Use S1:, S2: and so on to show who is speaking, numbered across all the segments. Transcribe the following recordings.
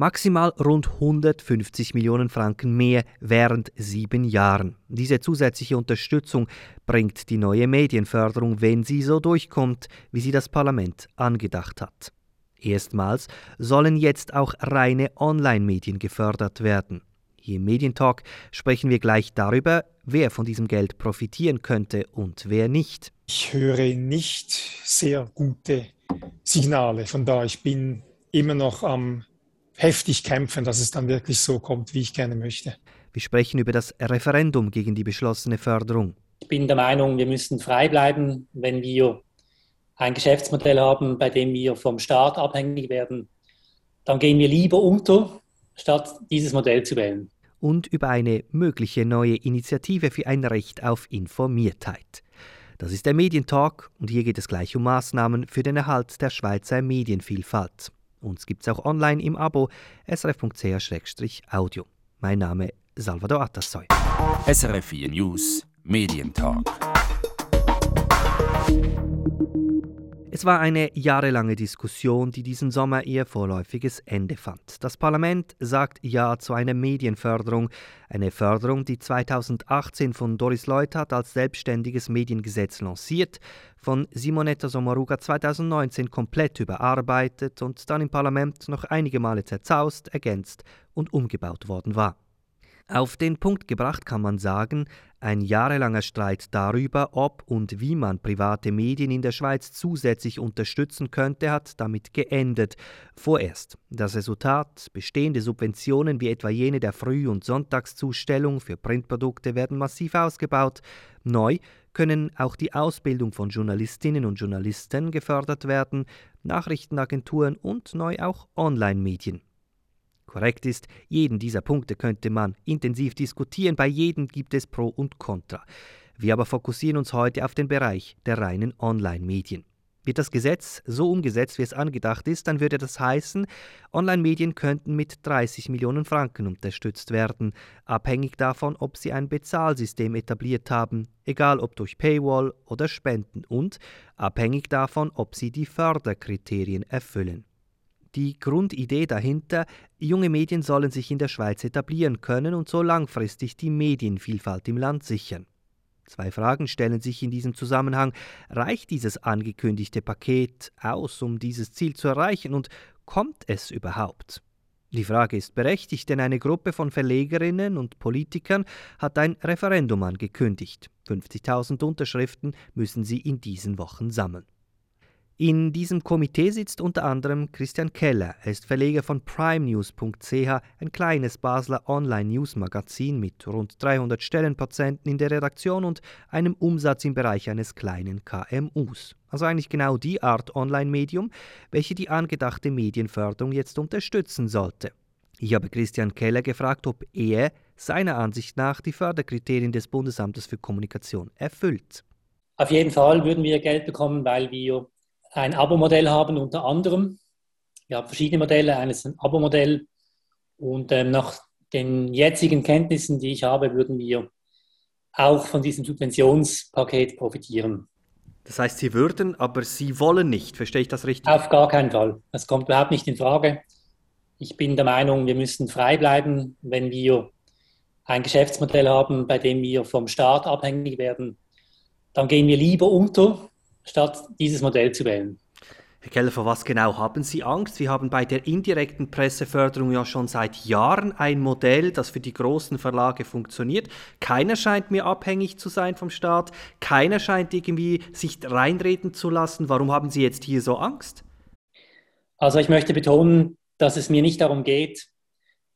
S1: Maximal rund 150 Millionen Franken mehr während sieben Jahren. Diese zusätzliche Unterstützung bringt die neue Medienförderung, wenn sie so durchkommt, wie sie das Parlament angedacht hat. Erstmals sollen jetzt auch reine Online-Medien gefördert werden. Hier im Medientalk sprechen wir gleich darüber, wer von diesem Geld profitieren könnte und wer nicht.
S2: Ich höre nicht sehr gute Signale. Von da ich bin immer noch am heftig kämpfen, dass es dann wirklich so kommt, wie ich gerne möchte.
S1: Wir sprechen über das Referendum gegen die beschlossene Förderung.
S3: Ich bin der Meinung, wir müssen frei bleiben, wenn wir ein Geschäftsmodell haben, bei dem wir vom Staat abhängig werden. Dann gehen wir lieber unter, statt dieses Modell zu wählen.
S1: Und über eine mögliche neue Initiative für ein Recht auf Informiertheit. Das ist der Medientalk und hier geht es gleich um Maßnahmen für den Erhalt der Schweizer Medienvielfalt. Uns gibt es auch online im Abo srf.ch-audio. Mein Name Salvador Atassoy.
S4: SRF 4 News Medientalk.
S1: Es war eine jahrelange Diskussion, die diesen Sommer ihr vorläufiges Ende fand. Das Parlament sagt Ja zu einer Medienförderung, eine Förderung, die 2018 von Doris Leuthard als selbstständiges Mediengesetz lanciert, von Simonetta Sommaruga 2019 komplett überarbeitet und dann im Parlament noch einige Male zerzaust, ergänzt und umgebaut worden war. Auf den Punkt gebracht kann man sagen, ein jahrelanger Streit darüber, ob und wie man private Medien in der Schweiz zusätzlich unterstützen könnte, hat damit geendet. Vorerst. Das Resultat, bestehende Subventionen wie etwa jene der Früh- und Sonntagszustellung für Printprodukte werden massiv ausgebaut. Neu können auch die Ausbildung von Journalistinnen und Journalisten gefördert werden, Nachrichtenagenturen und neu auch Online-Medien. Korrekt ist, jeden dieser Punkte könnte man intensiv diskutieren, bei jedem gibt es Pro und Contra. Wir aber fokussieren uns heute auf den Bereich der reinen Online-Medien. Wird das Gesetz so umgesetzt, wie es angedacht ist, dann würde das heißen, Online-Medien könnten mit 30 Millionen Franken unterstützt werden, abhängig davon, ob sie ein Bezahlsystem etabliert haben, egal ob durch Paywall oder Spenden und abhängig davon, ob sie die Förderkriterien erfüllen. Die Grundidee dahinter, junge Medien sollen sich in der Schweiz etablieren können und so langfristig die Medienvielfalt im Land sichern. Zwei Fragen stellen sich in diesem Zusammenhang. Reicht dieses angekündigte Paket aus, um dieses Ziel zu erreichen und kommt es überhaupt? Die Frage ist berechtigt, denn eine Gruppe von Verlegerinnen und Politikern hat ein Referendum angekündigt. 50.000 Unterschriften müssen sie in diesen Wochen sammeln. In diesem Komitee sitzt unter anderem Christian Keller. Er ist Verleger von primenews.ch, ein kleines Basler Online-News-Magazin mit rund 300 Stellenpatienten in der Redaktion und einem Umsatz im Bereich eines kleinen KMUs. Also eigentlich genau die Art Online-Medium, welche die angedachte Medienförderung jetzt unterstützen sollte. Ich habe Christian Keller gefragt, ob er seiner Ansicht nach die Förderkriterien des Bundesamtes für Kommunikation erfüllt.
S3: Auf jeden Fall würden wir Geld bekommen, weil wir ein Abo-Modell haben unter anderem. Wir haben verschiedene Modelle, eines ein Abo-Modell und ähm, nach den jetzigen Kenntnissen, die ich habe, würden wir auch von diesem Subventionspaket profitieren.
S1: Das heißt, Sie würden, aber Sie wollen nicht, verstehe ich das richtig?
S3: Auf gar keinen Fall. Das kommt überhaupt nicht in Frage. Ich bin der Meinung, wir müssen frei bleiben, wenn wir ein Geschäftsmodell haben, bei dem wir vom Staat abhängig werden. Dann gehen wir lieber unter statt dieses Modell zu wählen.
S1: Herr Keller, vor was genau haben Sie Angst? Wir haben bei der indirekten Presseförderung ja schon seit Jahren ein Modell, das für die großen Verlage funktioniert. Keiner scheint mehr abhängig zu sein vom Staat. Keiner scheint irgendwie sich reinreden zu lassen. Warum haben Sie jetzt hier so Angst?
S3: Also ich möchte betonen, dass es mir nicht darum geht,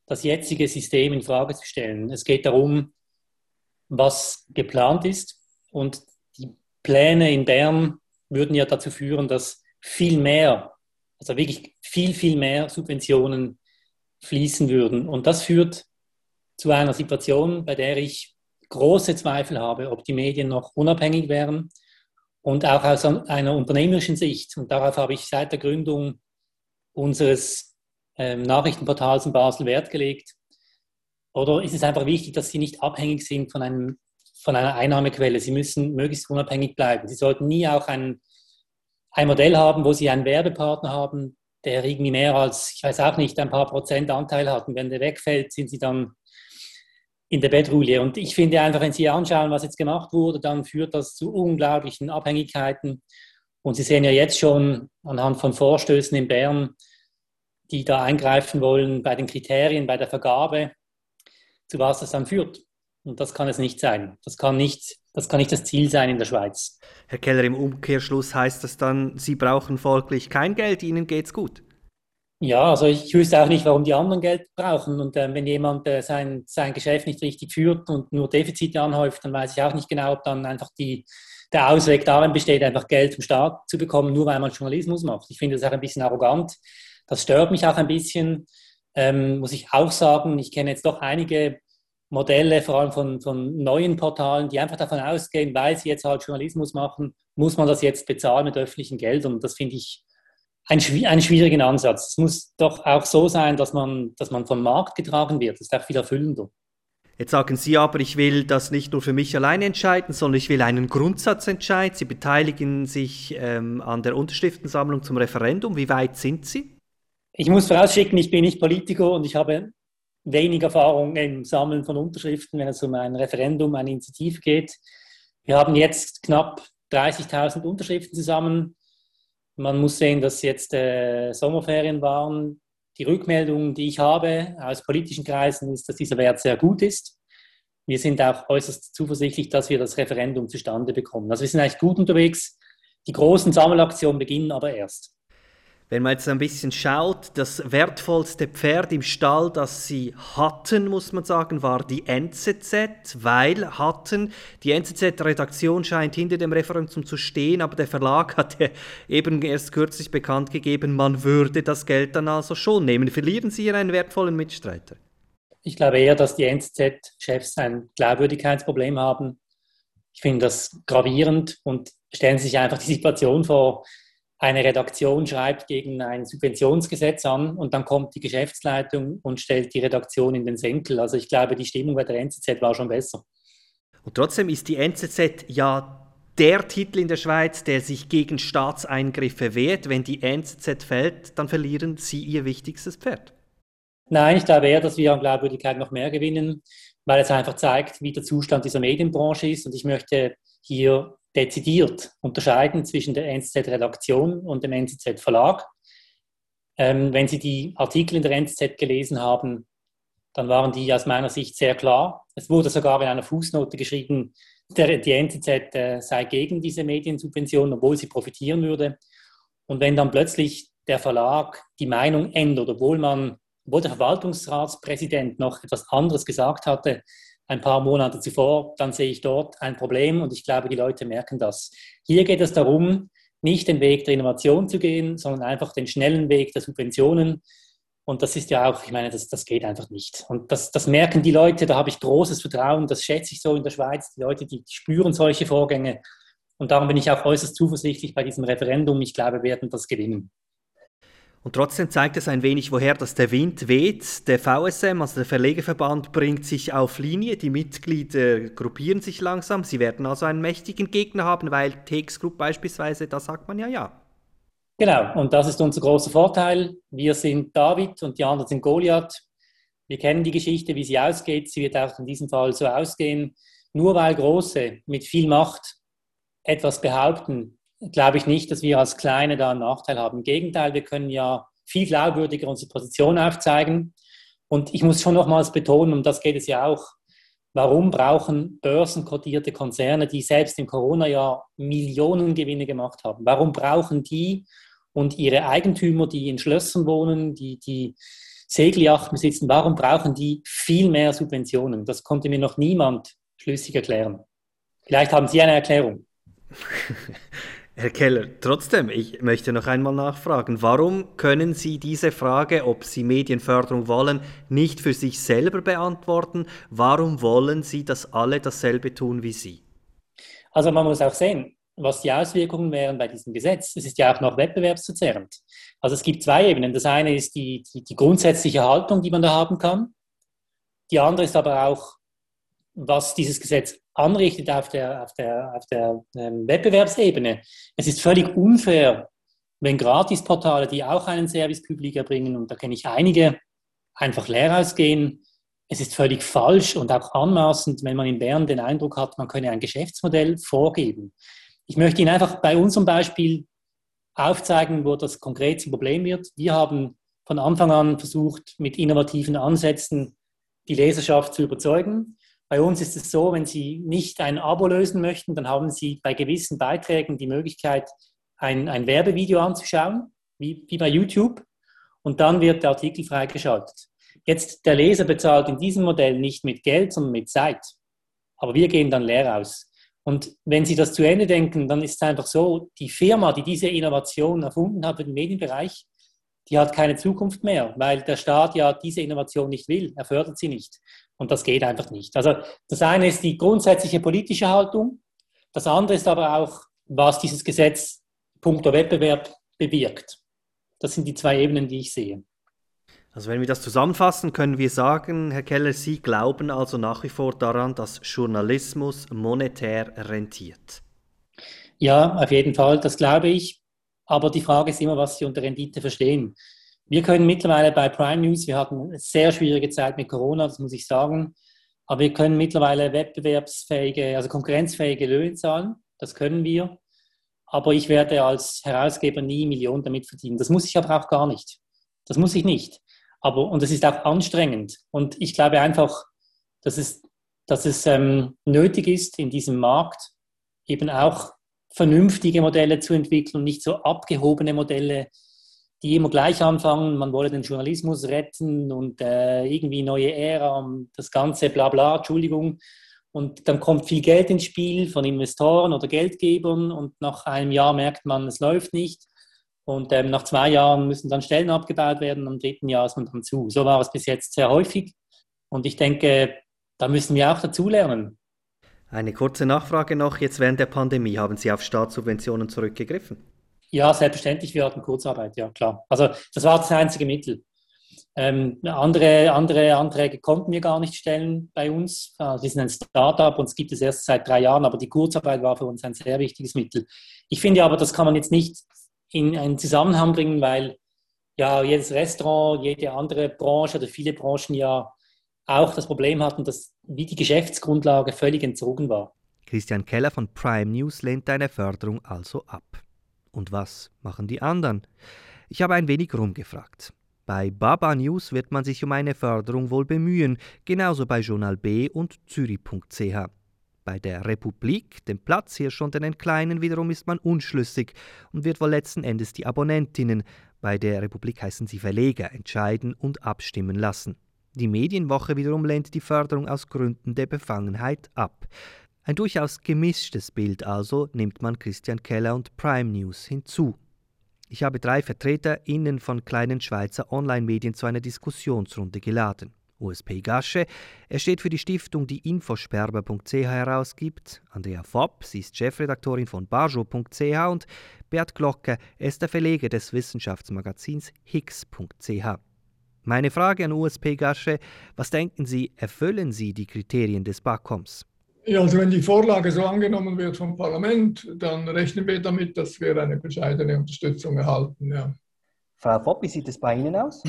S3: das jetzige System in Frage zu stellen. Es geht darum, was geplant ist und die Pläne in Bern würden ja dazu führen, dass viel mehr, also wirklich viel, viel mehr Subventionen fließen würden. Und das führt zu einer Situation, bei der ich große Zweifel habe, ob die Medien noch unabhängig wären und auch aus einer unternehmerischen Sicht. Und darauf habe ich seit der Gründung unseres ähm, Nachrichtenportals in Basel Wert gelegt. Oder ist es einfach wichtig, dass sie nicht abhängig sind von einem von einer Einnahmequelle. Sie müssen möglichst unabhängig bleiben. Sie sollten nie auch ein, ein Modell haben, wo Sie einen Werbepartner haben, der irgendwie mehr als, ich weiß auch nicht, ein paar Prozent Anteil hat. Und wenn der wegfällt, sind sie dann in der Bedrulle. Und ich finde einfach, wenn Sie anschauen, was jetzt gemacht wurde, dann führt das zu unglaublichen Abhängigkeiten. Und Sie sehen ja jetzt schon anhand von Vorstößen in Bern, die da eingreifen wollen bei den Kriterien, bei der Vergabe, zu was das dann führt. Und das kann es nicht sein. Das kann nicht, das kann nicht das Ziel sein in der Schweiz.
S1: Herr Keller, im Umkehrschluss heißt das dann, Sie brauchen folglich kein Geld, Ihnen geht's gut.
S3: Ja, also ich wüsste auch nicht, warum die anderen Geld brauchen. Und äh, wenn jemand äh, sein, sein Geschäft nicht richtig führt und nur Defizite anhäuft, dann weiß ich auch nicht genau, ob dann einfach die, der Ausweg darin besteht, einfach Geld vom Staat zu bekommen, nur weil man Journalismus macht. Ich finde das auch ein bisschen arrogant. Das stört mich auch ein bisschen, ähm, muss ich auch sagen. Ich kenne jetzt doch einige Modelle, vor allem von, von neuen Portalen, die einfach davon ausgehen, weil sie jetzt halt Journalismus machen, muss man das jetzt bezahlen mit öffentlichen Geldern. Und das finde ich ein, einen schwierigen Ansatz. Es muss doch auch so sein, dass man, dass man vom Markt getragen wird. Das ist auch viel erfüllender.
S1: Jetzt sagen Sie aber, ich will das nicht nur für mich alleine entscheiden, sondern ich will einen Grundsatzentscheid. Sie beteiligen sich ähm, an der Unterschriftensammlung zum Referendum. Wie weit sind Sie?
S3: Ich muss vorausschicken, ich bin nicht Politiker und ich habe wenig Erfahrung im Sammeln von Unterschriften, wenn es um ein Referendum, eine Initiative geht. Wir haben jetzt knapp 30.000 Unterschriften zusammen man muss sehen, dass jetzt äh, Sommerferien waren. Die Rückmeldung, die ich habe aus politischen Kreisen, ist, dass dieser Wert sehr gut ist. Wir sind auch äußerst zuversichtlich, dass wir das Referendum zustande bekommen. Also wir sind eigentlich gut unterwegs. Die großen Sammelaktionen beginnen aber erst.
S1: Wenn man jetzt ein bisschen schaut, das wertvollste Pferd im Stall, das sie hatten, muss man sagen, war die NZZ, weil hatten, die NZZ-Redaktion scheint hinter dem Referendum zu stehen, aber der Verlag hat eben erst kürzlich bekannt gegeben, man würde das Geld dann also schon nehmen. Verlieren Sie hier einen wertvollen Mitstreiter?
S3: Ich glaube eher, dass die NZZ-Chefs ein Glaubwürdigkeitsproblem haben. Ich finde das gravierend und stellen sich einfach die Situation vor, eine Redaktion schreibt gegen ein Subventionsgesetz an und dann kommt die Geschäftsleitung und stellt die Redaktion in den Senkel. Also ich glaube, die Stimmung bei der NZZ war schon besser.
S1: Und trotzdem ist die NZZ ja der Titel in der Schweiz, der sich gegen Staatseingriffe wehrt. Wenn die NZZ fällt, dann verlieren Sie Ihr wichtigstes Pferd.
S3: Nein, ich glaube eher, dass wir an Glaubwürdigkeit noch mehr gewinnen, weil es einfach zeigt, wie der Zustand dieser Medienbranche ist. Und ich möchte hier dezidiert unterscheiden zwischen der NZZ-Redaktion und dem NZZ-Verlag. Ähm, wenn Sie die Artikel in der NZZ gelesen haben, dann waren die aus meiner Sicht sehr klar. Es wurde sogar in einer Fußnote geschrieben, der, die NZZ äh, sei gegen diese Mediensubvention, obwohl sie profitieren würde. Und wenn dann plötzlich der Verlag die Meinung ändert, obwohl man, obwohl der Verwaltungsratspräsident noch etwas anderes gesagt hatte, ein paar Monate zuvor, dann sehe ich dort ein Problem und ich glaube, die Leute merken das. Hier geht es darum, nicht den Weg der Innovation zu gehen, sondern einfach den schnellen Weg der Subventionen. Und das ist ja auch, ich meine, das, das geht einfach nicht. Und das, das merken die Leute, da habe ich großes Vertrauen, das schätze ich so in der Schweiz. Die Leute, die spüren solche Vorgänge. Und darum bin ich auch äußerst zuversichtlich bei diesem Referendum. Ich glaube, wir werden das gewinnen.
S1: Und trotzdem zeigt es ein wenig, woher das der Wind weht. Der VSM, also der Verlegerverband, bringt sich auf Linie. Die Mitglieder gruppieren sich langsam. Sie werden also einen mächtigen Gegner haben, weil TX Group beispielsweise, da sagt man ja ja.
S3: Genau, und das ist unser großer Vorteil. Wir sind David und die anderen sind Goliath. Wir kennen die Geschichte, wie sie ausgeht. Sie wird auch in diesem Fall so ausgehen. Nur weil Große mit viel Macht etwas behaupten, glaube ich nicht, dass wir als Kleine da einen Nachteil haben. Im Gegenteil, wir können ja viel glaubwürdiger unsere Position aufzeigen. Und ich muss schon nochmals betonen, um das geht es ja auch, warum brauchen börsenkotierte Konzerne, die selbst im Corona-Jahr Millionen Gewinne gemacht haben, warum brauchen die und ihre Eigentümer, die in Schlössern wohnen, die, die Segelyachten besitzen, warum brauchen die viel mehr Subventionen? Das konnte mir noch niemand schlüssig erklären. Vielleicht haben Sie eine Erklärung.
S1: Herr Keller, trotzdem, ich möchte noch einmal nachfragen, warum können Sie diese Frage, ob Sie Medienförderung wollen, nicht für sich selber beantworten? Warum wollen Sie, dass alle dasselbe tun wie Sie?
S3: Also man muss auch sehen, was die Auswirkungen wären bei diesem Gesetz. Es ist ja auch noch wettbewerbsverzerrend. Also es gibt zwei Ebenen. Das eine ist die, die, die grundsätzliche Haltung, die man da haben kann. Die andere ist aber auch, was dieses Gesetz anrichtet auf der, auf der, auf der ähm, Wettbewerbsebene. Es ist völlig unfair, wenn Gratisportale, die auch einen Service Public erbringen, und da kenne ich einige, einfach leer ausgehen, es ist völlig falsch und auch anmaßend, wenn man in Bern den Eindruck hat, man könne ein Geschäftsmodell vorgeben. Ich möchte Ihnen einfach bei unserem Beispiel aufzeigen, wo das konkret zum Problem wird. Wir haben von Anfang an versucht, mit innovativen Ansätzen die Leserschaft zu überzeugen. Bei uns ist es so, wenn Sie nicht ein Abo lösen möchten, dann haben Sie bei gewissen Beiträgen die Möglichkeit, ein, ein Werbevideo anzuschauen, wie, wie bei YouTube, und dann wird der Artikel freigeschaltet. Jetzt, der Leser bezahlt in diesem Modell nicht mit Geld, sondern mit Zeit. Aber wir gehen dann leer aus. Und wenn Sie das zu Ende denken, dann ist es einfach so, die Firma, die diese Innovation erfunden hat für den Medienbereich, die hat keine Zukunft mehr, weil der Staat ja diese Innovation nicht will, er fördert sie nicht. Und das geht einfach nicht. Also das eine ist die grundsätzliche politische Haltung, das andere ist aber auch, was dieses Gesetz punkto Wettbewerb bewirkt. Das sind die zwei Ebenen, die ich sehe.
S1: Also wenn wir das zusammenfassen, können wir sagen, Herr Keller, Sie glauben also nach wie vor daran, dass Journalismus monetär rentiert.
S3: Ja, auf jeden Fall, das glaube ich. Aber die Frage ist immer, was Sie unter Rendite verstehen. Wir können mittlerweile bei Prime News, wir hatten eine sehr schwierige Zeit mit Corona, das muss ich sagen, aber wir können mittlerweile wettbewerbsfähige, also konkurrenzfähige Löhne zahlen. Das können wir. Aber ich werde als Herausgeber nie Millionen damit verdienen. Das muss ich aber auch gar nicht. Das muss ich nicht. Aber, und es ist auch anstrengend. Und ich glaube einfach, dass es, dass es ähm, nötig ist, in diesem Markt eben auch vernünftige Modelle zu entwickeln und nicht so abgehobene Modelle, die immer gleich anfangen, man wolle den Journalismus retten und äh, irgendwie neue Ära und das ganze Blabla, Entschuldigung. Und dann kommt viel Geld ins Spiel von Investoren oder Geldgebern und nach einem Jahr merkt man, es läuft nicht. Und ähm, nach zwei Jahren müssen dann Stellen abgebaut werden, am dritten Jahr ist man dann zu. So war es bis jetzt sehr häufig. Und ich denke, da müssen wir auch dazulernen.
S1: Eine kurze Nachfrage noch. Jetzt während der Pandemie haben Sie auf Staatssubventionen zurückgegriffen?
S3: Ja, selbstverständlich. Wir hatten Kurzarbeit, ja klar. Also das war das einzige Mittel. Ähm, andere, andere Anträge konnten wir gar nicht stellen bei uns. Wir sind ein Startup und es gibt es erst seit drei Jahren, aber die Kurzarbeit war für uns ein sehr wichtiges Mittel. Ich finde aber, das kann man jetzt nicht in einen Zusammenhang bringen, weil ja jedes Restaurant, jede andere Branche oder viele Branchen ja auch das Problem hatten, dass wie die Geschäftsgrundlage völlig entzogen war.
S1: Christian Keller von Prime News lehnt eine Förderung also ab. Und was machen die anderen? Ich habe ein wenig rumgefragt. Bei Baba News wird man sich um eine Förderung wohl bemühen, genauso bei Journal B und Zürich.ch. Bei der Republik, dem Platzhirsch und den Kleinen wiederum ist man unschlüssig und wird wohl letzten Endes die Abonnentinnen, bei der Republik heißen sie Verleger, entscheiden und abstimmen lassen. Die Medienwoche wiederum lehnt die Förderung aus Gründen der Befangenheit ab. Ein durchaus gemischtes Bild also nimmt man Christian Keller und Prime News hinzu. Ich habe drei VertreterInnen von kleinen Schweizer Online-Medien zu einer Diskussionsrunde geladen. USP Gasche. Er steht für die Stiftung, die Infosperber.ch herausgibt. Andrea Fopp, sie ist Chefredaktorin von Bajo.ch und Bert Glocke, er ist der Verleger des Wissenschaftsmagazins Higgs.ch. Meine Frage an USP Gasche, was denken Sie, erfüllen Sie die Kriterien des BAKOMs?
S5: Ja, also wenn die Vorlage so angenommen wird vom Parlament, dann rechnen wir damit, dass wir eine bescheidene Unterstützung erhalten. Ja.
S1: Frau Fopp, wie sieht es bei Ihnen aus?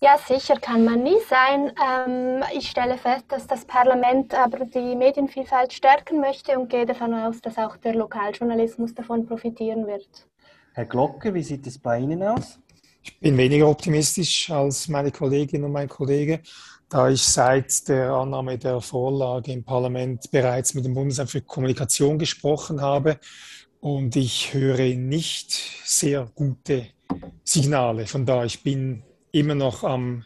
S6: Ja, sicher kann man nie sein. Ähm, ich stelle fest, dass das Parlament aber die Medienvielfalt stärken möchte und gehe davon aus, dass auch der Lokaljournalismus davon profitieren wird.
S1: Herr Glocke, wie sieht es bei Ihnen aus?
S2: Ich bin weniger optimistisch als meine Kollegin und mein Kollege, da ich seit der Annahme der Vorlage im Parlament bereits mit dem Bundesamt für Kommunikation gesprochen habe und ich höre nicht sehr gute Signale. Von da ich bin immer noch am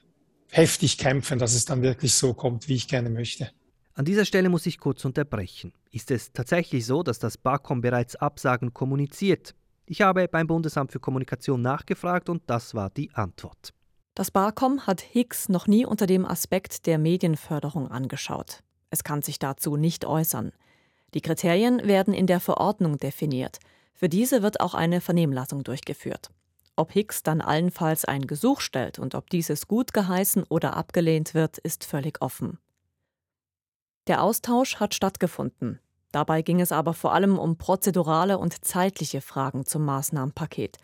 S2: heftig kämpfen, dass es dann wirklich so kommt, wie ich gerne möchte.
S1: An dieser Stelle muss ich kurz unterbrechen. Ist es tatsächlich so, dass das BAKOM bereits Absagen kommuniziert? Ich habe beim Bundesamt für Kommunikation nachgefragt und das war die Antwort.
S7: Das BAKOM hat Higgs noch nie unter dem Aspekt der Medienförderung angeschaut. Es kann sich dazu nicht äußern. Die Kriterien werden in der Verordnung definiert. Für diese wird auch eine Vernehmlassung durchgeführt. Ob Hicks dann allenfalls ein Gesuch stellt und ob dieses gut geheißen oder abgelehnt wird, ist völlig offen. Der Austausch hat stattgefunden. Dabei ging es aber vor allem um prozedurale und zeitliche Fragen zum Maßnahmenpaket.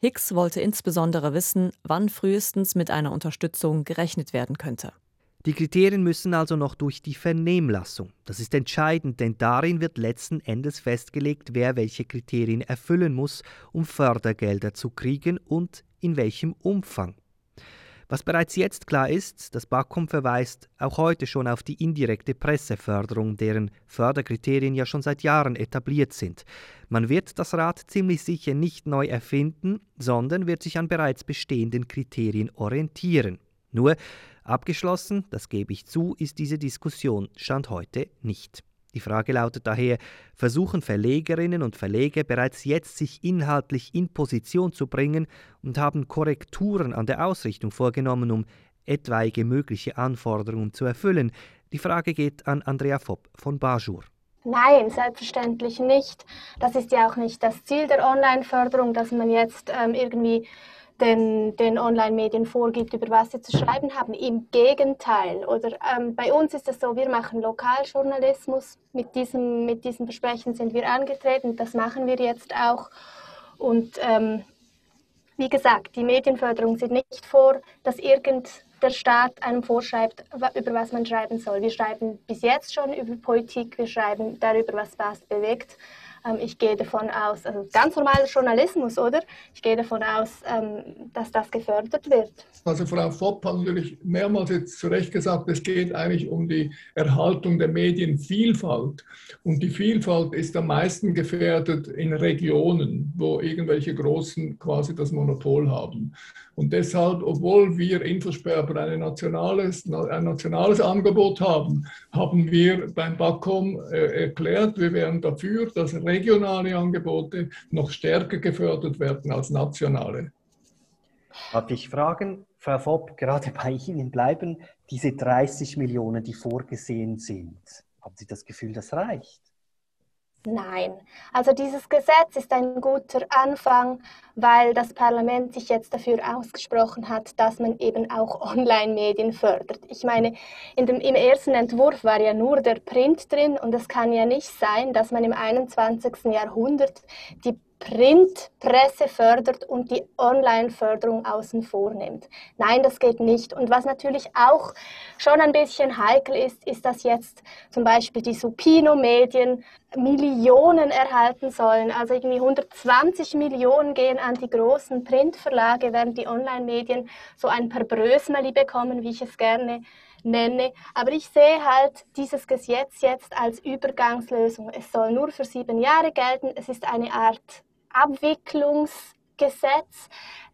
S7: Hicks wollte insbesondere wissen, wann frühestens mit einer Unterstützung gerechnet werden könnte.
S1: Die Kriterien müssen also noch durch die Vernehmlassung. Das ist entscheidend, denn darin wird letzten Endes festgelegt, wer welche Kriterien erfüllen muss, um Fördergelder zu kriegen und in welchem Umfang. Was bereits jetzt klar ist, das BAKOM verweist auch heute schon auf die indirekte Presseförderung, deren Förderkriterien ja schon seit Jahren etabliert sind. Man wird das Rad ziemlich sicher nicht neu erfinden, sondern wird sich an bereits bestehenden Kriterien orientieren. Nur abgeschlossen, das gebe ich zu, ist diese Diskussion Stand heute nicht. Die Frage lautet daher, versuchen Verlegerinnen und Verleger bereits jetzt sich inhaltlich in Position zu bringen und haben Korrekturen an der Ausrichtung vorgenommen, um etwaige mögliche Anforderungen zu erfüllen? Die Frage geht an Andrea Fopp von Bajur.
S6: Nein, selbstverständlich nicht. Das ist ja auch nicht das Ziel der Online-Förderung, dass man jetzt ähm, irgendwie den, den Online-Medien vorgibt, über was sie zu schreiben haben. Im Gegenteil. Oder ähm, bei uns ist es so, wir machen Lokaljournalismus. Mit diesem, mit diesem Versprechen sind wir angetreten. Das machen wir jetzt auch. Und ähm, wie gesagt, die Medienförderung sieht nicht vor, dass irgend der Staat einem vorschreibt, über was man schreiben soll. Wir schreiben bis jetzt schon über Politik, wir schreiben darüber, was was bewegt. Ähm, ich gehe davon aus, also ganz normaler Journalismus, oder? Ich gehe davon aus, ähm, dass das gefördert wird.
S5: Also Frau Fopp hat natürlich mehrmals jetzt zu Recht gesagt, es geht eigentlich um die Erhaltung der Medienvielfalt. Und die Vielfalt ist am meisten gefährdet in Regionen, wo irgendwelche Großen quasi das Monopol haben. Und deshalb, obwohl wir Infosperber ein nationales, ein nationales Angebot haben, haben wir beim BAKOM äh, erklärt, wir wären dafür, dass regionale Angebote noch stärker gefördert werden als nationale.
S8: Darf ich fragen, Frau Fopp, gerade bei Ihnen bleiben diese 30 Millionen, die vorgesehen sind. Haben Sie das Gefühl, das reicht?
S6: Nein, also dieses Gesetz ist ein guter Anfang, weil das Parlament sich jetzt dafür ausgesprochen hat, dass man eben auch Online-Medien fördert. Ich meine, in dem, im ersten Entwurf war ja nur der Print drin und es kann ja nicht sein, dass man im 21. Jahrhundert die Printpresse fördert und die Online-Förderung außen vor nimmt. Nein, das geht nicht. Und was natürlich auch schon ein bisschen heikel ist, ist, dass jetzt zum Beispiel die Supino-Medien Millionen erhalten sollen. Also irgendwie 120 Millionen gehen an die großen Printverlage, während die Online-Medien so ein paar Brösmeli bekommen, wie ich es gerne nenne. Aber ich sehe halt dieses Gesetz jetzt als Übergangslösung. Es soll nur für sieben Jahre gelten. Es ist eine Art Abwicklungsgesetz.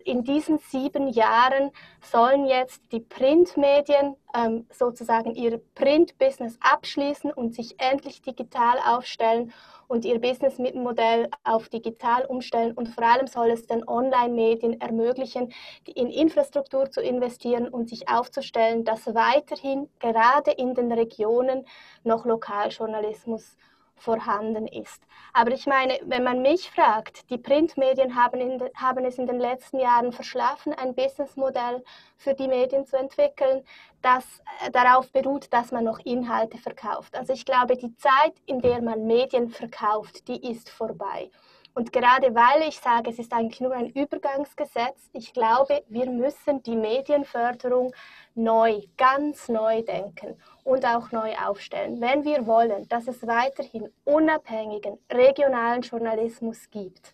S6: In diesen sieben Jahren sollen jetzt die Printmedien ähm, sozusagen ihr Printbusiness abschließen und sich endlich digital aufstellen und ihr Businessmodell auf digital umstellen. Und vor allem soll es den Online-Medien ermöglichen, in Infrastruktur zu investieren und sich aufzustellen, dass weiterhin gerade in den Regionen noch Lokaljournalismus vorhanden ist. Aber ich meine, wenn man mich fragt, die Printmedien haben, in, haben es in den letzten Jahren verschlafen, ein Businessmodell für die Medien zu entwickeln, das äh, darauf beruht, dass man noch Inhalte verkauft. Also ich glaube, die Zeit, in der man Medien verkauft, die ist vorbei. Und gerade weil ich sage, es ist eigentlich nur ein Übergangsgesetz, ich glaube, wir müssen die Medienförderung neu, ganz neu denken und auch neu aufstellen. Wenn wir wollen, dass es weiterhin unabhängigen regionalen Journalismus gibt,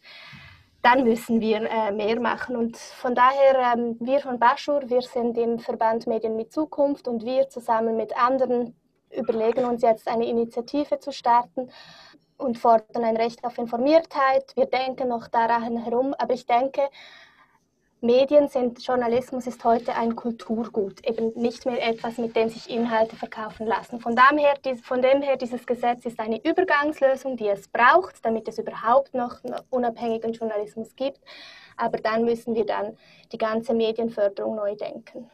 S6: dann müssen wir äh, mehr machen. Und von daher, ähm, wir von Baschur, wir sind im Verband Medien mit Zukunft und wir zusammen mit anderen überlegen uns jetzt eine Initiative zu starten und fordern ein Recht auf Informiertheit. Wir denken noch daran herum, aber ich denke, Medien sind, Journalismus ist heute ein Kulturgut, eben nicht mehr etwas, mit dem sich Inhalte verkaufen lassen. Von dem, her, von dem her, dieses Gesetz ist eine Übergangslösung, die es braucht, damit es überhaupt noch unabhängigen Journalismus gibt. Aber dann müssen wir dann die ganze Medienförderung neu denken.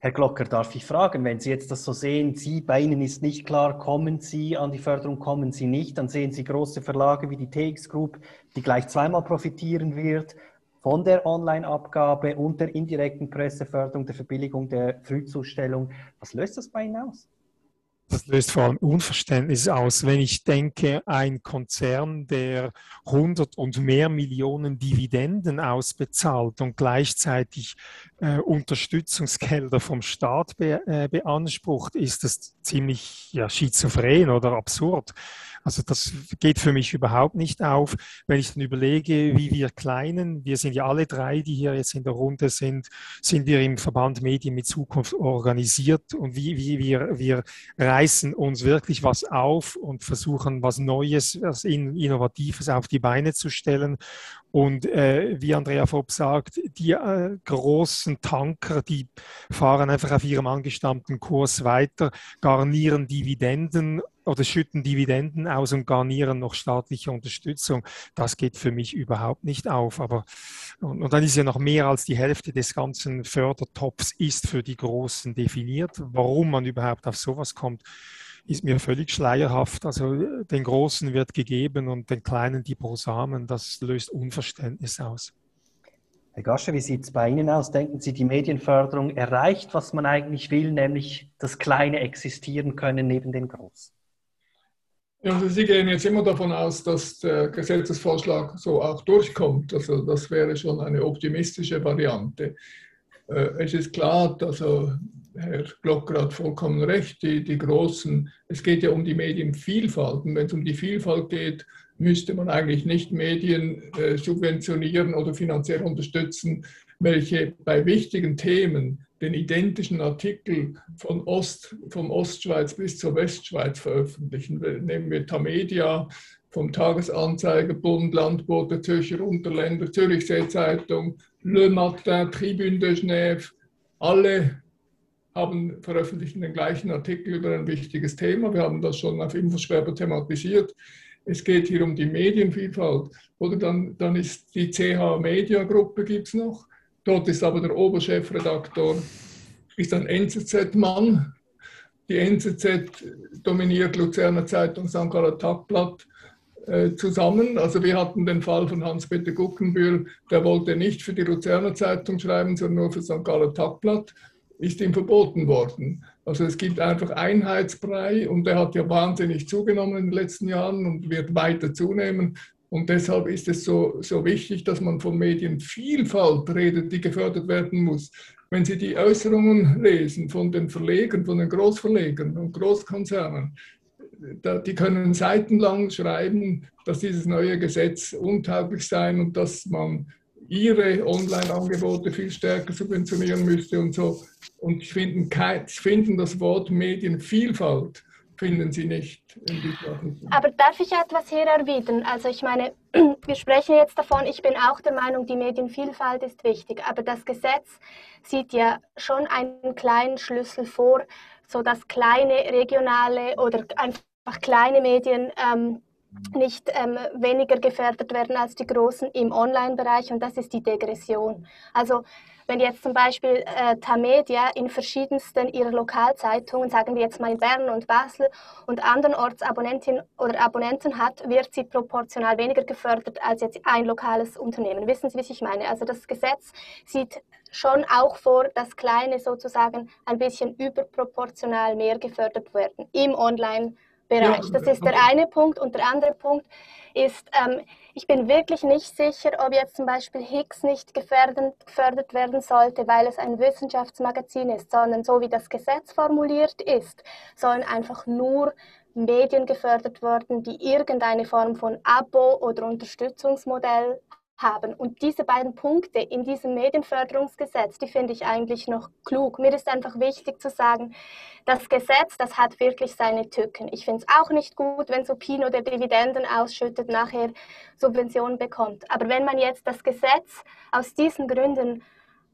S8: Herr Glocker, darf ich fragen, wenn Sie jetzt das so sehen, Sie, bei Ihnen ist nicht klar, kommen Sie an die Förderung, kommen Sie nicht, dann sehen Sie große Verlage wie die TX Group, die gleich zweimal profitieren wird von der Online-Abgabe und der indirekten Presseförderung, der Verbilligung der Frühzustellung. Was löst das bei Ihnen aus?
S2: Das löst vor allem Unverständnis aus, wenn ich denke, ein Konzern, der 100 und mehr Millionen Dividenden ausbezahlt und gleichzeitig äh, Unterstützungsgelder vom Staat be, äh, beansprucht, ist das ziemlich ja, schizophren oder absurd. Also das geht für mich überhaupt nicht auf. Wenn ich dann überlege, wie wir Kleinen, wir sind ja alle drei, die hier jetzt in der Runde sind, sind wir im Verband Medien mit Zukunft organisiert und wie, wie wir, wir reißen uns wirklich was auf und versuchen, was Neues, was Innovatives auf die Beine zu stellen. Und äh, wie Andrea Fopp sagt, die äh, großen Tanker, die fahren einfach auf ihrem angestammten Kurs weiter, garnieren Dividenden oder schütten Dividenden aus und garnieren noch staatliche Unterstützung. Das geht für mich überhaupt nicht auf. Aber und, und dann ist ja noch mehr als die Hälfte des ganzen Fördertopfs ist für die Großen definiert. Warum man überhaupt auf sowas kommt, ist mir völlig schleierhaft. Also den Großen wird gegeben und den Kleinen die Brosamen. Das löst Unverständnis aus.
S8: Herr Gasche, wie sieht es bei Ihnen aus? Denken Sie, die Medienförderung erreicht, was man eigentlich will, nämlich das Kleine existieren können neben den Großen?
S5: Ja, also Sie gehen jetzt immer davon aus, dass der Gesetzesvorschlag so auch durchkommt. Also das wäre schon eine optimistische Variante. Äh, es ist klar, also Herr Glocker hat vollkommen recht, die, die großen, es geht ja um die Medienvielfalt. Und wenn es um die Vielfalt geht, müsste man eigentlich nicht Medien äh, subventionieren oder finanziell unterstützen, welche bei wichtigen Themen den identischen Artikel von Ost, vom Ostschweiz bis zur Westschweiz veröffentlichen. Nehmen wir Tamedia vom Tagesanzeiger, Bund, Landbote, Zürcher Unterländer, Zürichsee Zeitung, Le Matin, Tribune de Genève, alle haben veröffentlichen den gleichen Artikel über ein wichtiges Thema. Wir haben das schon auf Infoschwerber thematisiert. Es geht hier um die Medienvielfalt. Oder dann, dann ist die CH Media Gruppe gibt es noch. Dort ist aber der Oberchefredaktor ist ein NZZ-Mann. Die NZZ dominiert Luzerner Zeitung, St. Galler Tagblatt äh, zusammen. Also wir hatten den Fall von Hans-Peter Guckenbühl, der wollte nicht für die Luzerner Zeitung schreiben, sondern nur für St. Galler Tagblatt ist ihm verboten worden. Also es gibt einfach Einheitsbrei und der hat ja wahnsinnig zugenommen in den letzten Jahren und wird weiter zunehmen. Und deshalb ist es so, so wichtig, dass man von Medienvielfalt redet, die gefördert werden muss. Wenn Sie die Äußerungen lesen von den Verlegern, von den Großverlegern und Großkonzernen, die können seitenlang schreiben, dass dieses neue Gesetz untauglich sei und dass man ihre Online-Angebote viel stärker subventionieren müsste und so. Und finden, finden das Wort Medienvielfalt finden Sie nicht in
S6: Aber darf ich etwas hier erwidern? Also ich meine, wir sprechen jetzt davon, ich bin auch der Meinung, die Medienvielfalt ist wichtig, aber das Gesetz sieht ja schon einen kleinen Schlüssel vor, so dass kleine regionale oder einfach kleine Medien ähm, nicht ähm, weniger gefördert werden als die großen im Online-Bereich und das ist die Degression. Also wenn jetzt zum Beispiel äh, Tamedia in verschiedensten ihrer Lokalzeitungen, sagen wir jetzt mal in Bern und Basel und andernorts Abonnentinnen oder Abonnenten hat, wird sie proportional weniger gefördert als jetzt ein lokales Unternehmen. Wissen Sie, wie ich meine? Also das Gesetz sieht schon auch vor, dass kleine sozusagen ein bisschen überproportional mehr gefördert werden im Online-Bereich. Bereich. Das ist der eine Punkt. Und der andere Punkt ist, ähm, ich bin wirklich nicht sicher, ob jetzt zum Beispiel Higgs nicht gefördert, werden sollte, weil es ein Wissenschaftsmagazin ist, sondern so wie das Gesetz formuliert ist, sollen einfach nur Medien gefördert werden, die irgendeine Form von Abo oder Unterstützungsmodell haben. Und diese beiden Punkte in diesem Medienförderungsgesetz, die finde ich eigentlich noch klug. Mir ist einfach wichtig zu sagen, das Gesetz, das hat wirklich seine Tücken. Ich finde es auch nicht gut, wenn Supino der Dividenden ausschüttet, nachher Subventionen bekommt. Aber wenn man jetzt das Gesetz aus diesen Gründen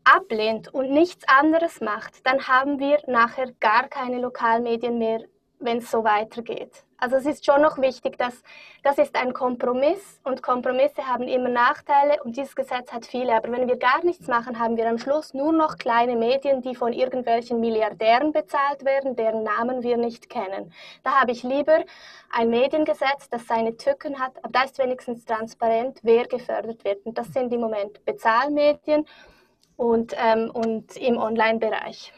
S6: ablehnt und nichts anderes macht, dann haben wir nachher gar keine Lokalmedien mehr, wenn es so weitergeht. Also es ist schon noch wichtig, dass das ist ein Kompromiss und Kompromisse haben immer Nachteile und dieses Gesetz hat viele. Aber wenn wir gar nichts machen, haben wir am Schluss nur noch kleine Medien, die von irgendwelchen Milliardären bezahlt werden, deren Namen wir nicht kennen. Da habe ich lieber ein Mediengesetz, das seine Tücken hat, aber da ist wenigstens transparent, wer gefördert wird. Und das sind im Moment Bezahlmedien und, ähm, und im Online-Bereich.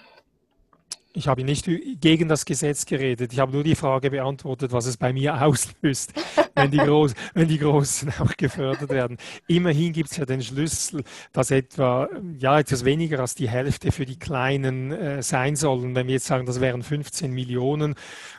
S2: Ich habe nicht gegen das Gesetz geredet. Ich habe nur die Frage beantwortet, was es bei mir auslöst, wenn die, Groß wenn die Großen auch gefördert werden. Immerhin gibt es ja den Schlüssel, dass etwa ja, etwas weniger als die Hälfte für die Kleinen äh, sein sollen. Wenn wir jetzt sagen, das wären 15 Millionen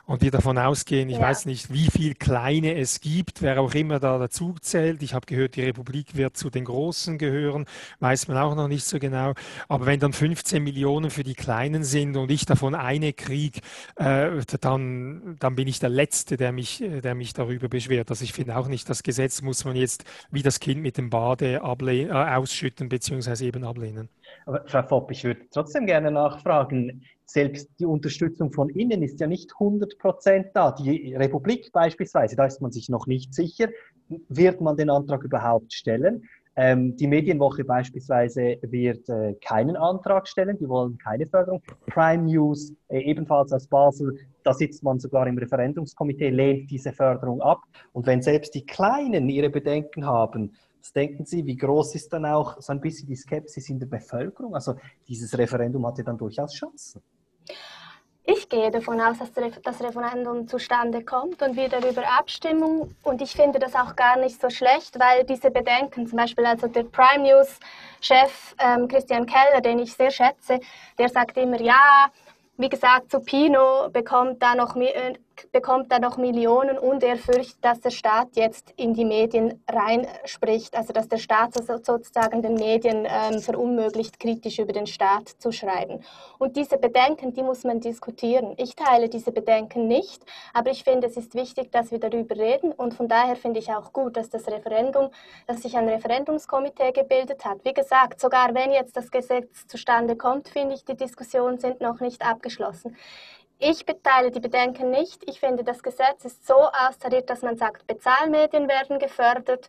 S2: und wir davon ausgehen, ich ja. weiß nicht, wie viel Kleine es gibt, wer auch immer da dazu zählt. Ich habe gehört, die Republik wird zu den Großen gehören, weiß man auch noch nicht so genau. Aber wenn dann 15 Millionen für die Kleinen sind und ich davon davon eine Krieg, äh, dann, dann bin ich der Letzte, der mich, der mich darüber beschwert. Also ich finde auch nicht, das Gesetz muss man jetzt wie das Kind mit dem Bade äh, ausschütten bzw. eben ablehnen.
S8: Aber Frau Fopp, ich würde trotzdem gerne nachfragen, selbst die Unterstützung von innen ist ja nicht 100 Prozent da. Die Republik beispielsweise, da ist man sich noch nicht sicher, wird man den Antrag überhaupt stellen? Ähm, die Medienwoche beispielsweise wird äh, keinen Antrag stellen, die wollen keine Förderung. Prime News, äh, ebenfalls aus Basel, da sitzt man sogar im Referendumskomitee, lehnt diese Förderung ab. Und wenn selbst die Kleinen ihre Bedenken haben, was denken Sie, wie groß ist dann auch so ein bisschen die Skepsis in der Bevölkerung? Also dieses Referendum hatte dann durchaus Chancen.
S6: Ich gehe davon aus, dass das Referendum zustande kommt und wir darüber abstimmen. Und ich finde das auch gar nicht so schlecht, weil diese Bedenken, zum Beispiel also der Prime News Chef ähm, Christian Keller, den ich sehr schätze, der sagt immer, ja, wie gesagt, zu Pino bekommt da noch äh, bekommt er noch Millionen und er fürchtet, dass der Staat jetzt in die Medien reinspricht, also dass der Staat sozusagen den Medien ähm, verunmöglicht, kritisch über den Staat zu schreiben. Und diese Bedenken, die muss man diskutieren. Ich teile diese Bedenken nicht, aber ich finde, es ist wichtig, dass wir darüber reden und von daher finde ich auch gut, dass das Referendum, dass sich ein Referendumskomitee gebildet hat. Wie gesagt, sogar wenn jetzt das Gesetz zustande kommt, finde ich, die Diskussionen sind noch nicht abgeschlossen. Ich teile die Bedenken nicht. Ich finde, das Gesetz ist so austariert, dass man sagt, Bezahlmedien werden gefördert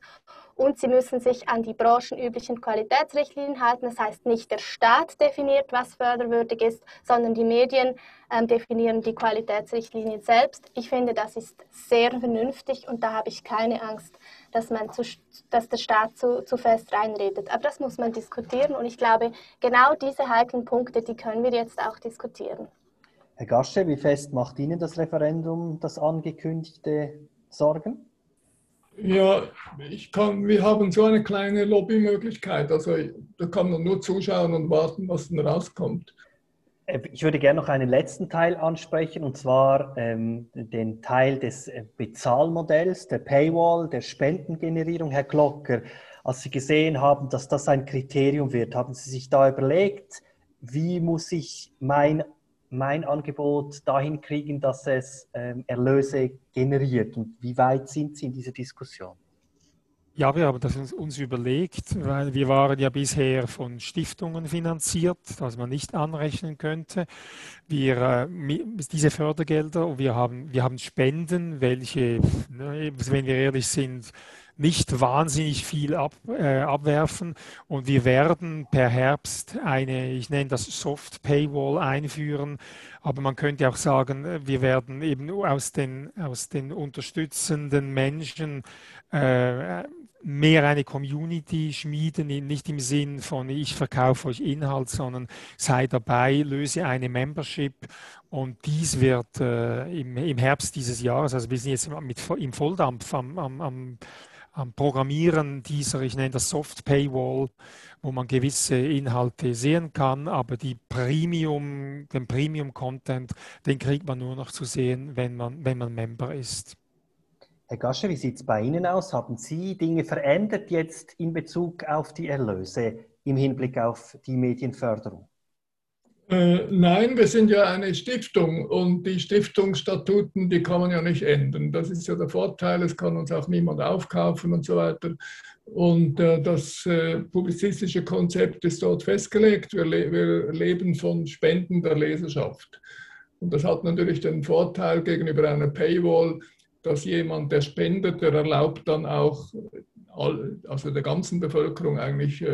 S6: und sie müssen sich an die branchenüblichen Qualitätsrichtlinien halten. Das heißt, nicht der Staat definiert, was förderwürdig ist, sondern die Medien ähm, definieren die Qualitätsrichtlinien selbst. Ich finde, das ist sehr vernünftig und da habe ich keine Angst, dass, man zu, dass der Staat zu, zu fest reinredet. Aber das muss man diskutieren und ich glaube, genau diese heiklen Punkte, die können wir jetzt auch diskutieren.
S8: Herr Gasche, wie fest macht Ihnen das Referendum das angekündigte Sorgen?
S5: Ja, ich kann, wir haben so eine kleine Lobbymöglichkeit. Also da kann man nur zuschauen und warten, was dann rauskommt.
S8: Äh, ich würde gerne noch einen letzten Teil ansprechen, und zwar ähm, den Teil des äh, Bezahlmodells, der Paywall, der Spendengenerierung. Herr Glocker, als Sie gesehen haben, dass das ein Kriterium wird, haben Sie sich da überlegt, wie muss ich mein mein Angebot dahin kriegen, dass es ähm, Erlöse generiert? Und wie weit sind Sie in dieser Diskussion?
S2: Ja, wir haben das uns überlegt, weil wir waren ja bisher von Stiftungen finanziert, das man nicht anrechnen könnte. Wir, äh, diese Fördergelder, wir haben, wir haben Spenden, welche, ne, wenn wir ehrlich sind, nicht wahnsinnig viel ab, äh, abwerfen. Und wir werden per Herbst eine, ich nenne das Soft Paywall einführen, aber man könnte auch sagen, wir werden eben aus den, aus den unterstützenden Menschen äh, mehr eine Community schmieden, nicht im Sinn von ich verkaufe euch Inhalt, sondern sei dabei, löse eine Membership. Und dies wird äh, im, im Herbst dieses Jahres, also wir sind jetzt mit, im Volldampf am, am, am am Programmieren dieser, ich nenne das Soft Paywall, wo man gewisse Inhalte sehen kann, aber die Premium, den Premium Content, den kriegt man nur noch zu sehen, wenn man, wenn man Member ist.
S8: Herr Gasche, wie sieht es bei Ihnen aus? Haben Sie Dinge verändert jetzt in Bezug auf die Erlöse im Hinblick auf die Medienförderung?
S5: Äh, nein, wir sind ja eine Stiftung und die Stiftungsstatuten, die kann man ja nicht ändern. Das ist ja der Vorteil, es kann uns auch niemand aufkaufen und so weiter. Und äh, das äh, publizistische Konzept ist dort festgelegt. Wir, le wir leben von Spenden der Leserschaft. Und das hat natürlich den Vorteil gegenüber einer Paywall, dass jemand, der spendet, der erlaubt dann auch also der ganzen Bevölkerung eigentlich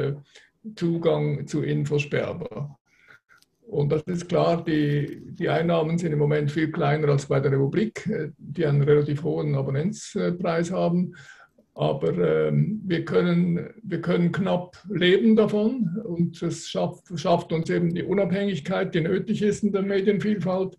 S5: Zugang zu Infosperber. Und das ist klar, die, die Einnahmen sind im Moment viel kleiner als bei der Republik, die einen relativ hohen Abonnenzpreis haben. Aber ähm, wir, können, wir können knapp leben davon und es schafft, schafft uns eben die Unabhängigkeit, die nötig ist in der Medienvielfalt.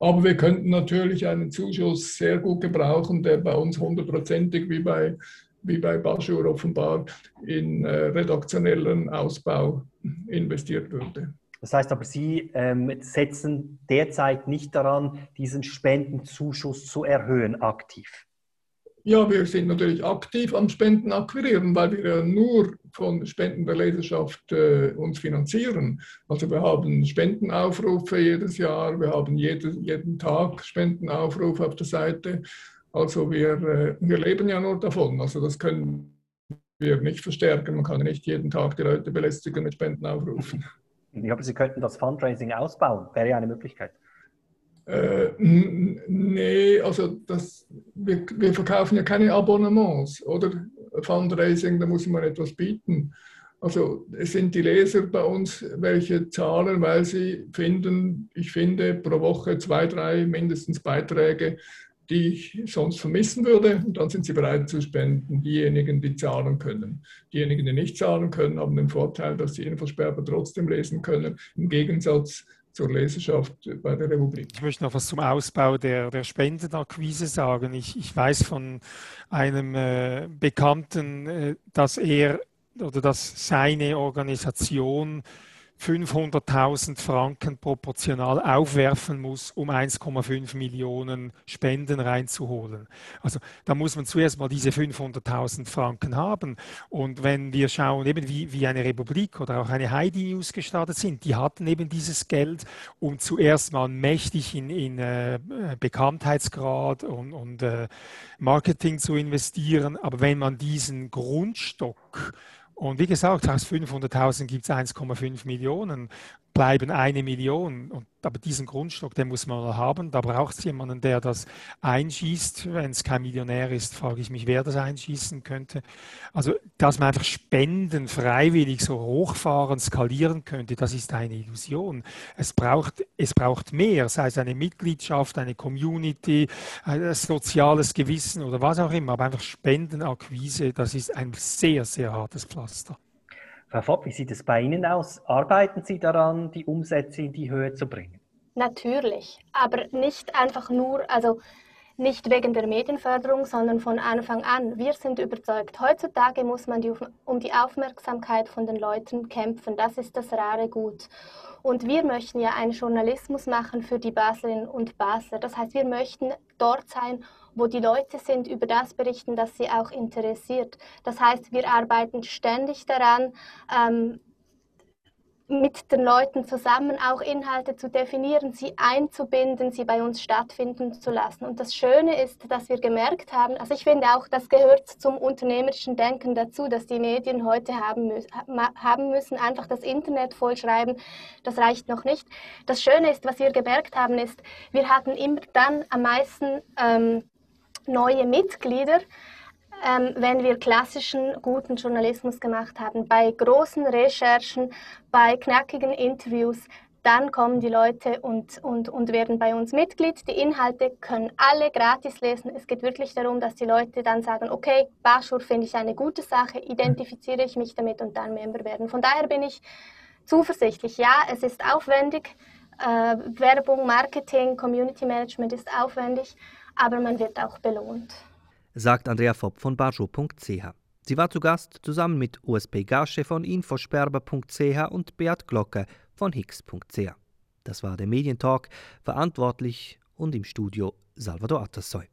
S5: Aber wir könnten natürlich einen Zuschuss sehr gut gebrauchen, der bei uns hundertprozentig wie bei, wie bei Baschur offenbar in äh, redaktionellen Ausbau investiert würde.
S8: Das heißt aber, Sie ähm, setzen derzeit nicht daran, diesen Spendenzuschuss zu erhöhen, aktiv.
S5: Ja, wir sind natürlich aktiv am Spenden akquirieren, weil wir ja nur von Spenden der Leserschaft äh, uns finanzieren. Also wir haben Spendenaufrufe jedes Jahr, wir haben jede, jeden Tag Spendenaufrufe auf der Seite. Also wir, äh, wir leben ja nur davon. Also das können wir nicht verstärken. Man kann nicht jeden Tag die Leute belästigen mit Spendenaufrufen.
S8: Ja, aber Sie könnten das Fundraising ausbauen, wäre ja eine Möglichkeit.
S5: Äh, nee, also das, wir, wir verkaufen ja keine Abonnements oder Fundraising, da muss man etwas bieten. Also es sind die Leser bei uns, welche zahlen, weil sie finden, ich finde pro Woche zwei, drei mindestens Beiträge, die ich sonst vermissen würde. Und dann sind sie bereit zu spenden, diejenigen, die zahlen können. Diejenigen, die nicht zahlen können, haben den Vorteil, dass sie Infosperber trotzdem lesen können, im Gegensatz zur Leserschaft bei der Republik.
S2: Ich möchte noch was zum Ausbau der, der Spendenakquise sagen. Ich, ich weiß von einem äh, Bekannten, äh, dass er oder dass seine Organisation 500.000 Franken proportional aufwerfen muss, um 1,5 Millionen Spenden reinzuholen. Also da muss man zuerst mal diese 500.000 Franken haben. Und wenn wir schauen, eben wie, wie eine Republik oder auch eine Heidi News gestartet sind, die hatten eben dieses Geld, um zuerst mal mächtig in, in äh, Bekanntheitsgrad und, und äh, Marketing zu investieren. Aber wenn man diesen Grundstock und wie gesagt, aus 500.000 gibt es 1,5 Millionen bleiben eine Million. Und, aber diesen Grundstock, den muss man haben. Da braucht es jemanden, der das einschießt. Wenn es kein Millionär ist, frage ich mich, wer das einschießen könnte. Also, dass man einfach Spenden freiwillig so hochfahren, skalieren könnte, das ist eine Illusion. Es braucht, es braucht mehr, sei es eine Mitgliedschaft, eine Community, ein soziales Gewissen oder was auch immer. Aber einfach Spendenakquise, das ist ein sehr, sehr hartes Pflaster.
S8: Frau Fopp, wie sieht es bei Ihnen aus? Arbeiten Sie daran, die Umsätze in die Höhe zu bringen?
S6: Natürlich, aber nicht einfach nur, also nicht wegen der Medienförderung, sondern von Anfang an. Wir sind überzeugt, heutzutage muss man die, um die Aufmerksamkeit von den Leuten kämpfen. Das ist das rare Gut. Und wir möchten ja einen Journalismus machen für die Baslerinnen und Basler. Das heißt, wir möchten dort sein, wo die Leute sind, über das berichten, das sie auch interessiert. Das heißt, wir arbeiten ständig daran, ähm, mit den Leuten zusammen auch Inhalte zu definieren, sie einzubinden, sie bei uns stattfinden zu lassen. Und das Schöne ist, dass wir gemerkt haben, also ich finde auch, das gehört zum unternehmerischen Denken dazu, dass die Medien heute haben, mü haben müssen, einfach das Internet vollschreiben, das reicht noch nicht. Das Schöne ist, was wir gemerkt haben, ist, wir hatten immer dann am meisten ähm, neue Mitglieder, ähm, wenn wir klassischen guten Journalismus gemacht haben. Bei großen Recherchen, bei knackigen Interviews, dann kommen die Leute und, und, und werden bei uns Mitglied. Die Inhalte können alle gratis lesen. Es geht wirklich darum, dass die Leute dann sagen, okay, Baschur finde ich eine gute Sache, identifiziere ich mich damit und dann Member werden. Von daher bin ich zuversichtlich. Ja, es ist aufwendig. Äh, Werbung, Marketing, Community Management ist aufwendig, aber man wird auch belohnt.
S1: Sagt Andrea Fopp von barjo.ch. Sie war zu Gast zusammen mit USP Gasche von infosperber.ch und Beat Glocke von hicks.ch. Das war der Medientalk, verantwortlich und im Studio Salvador Atassoy.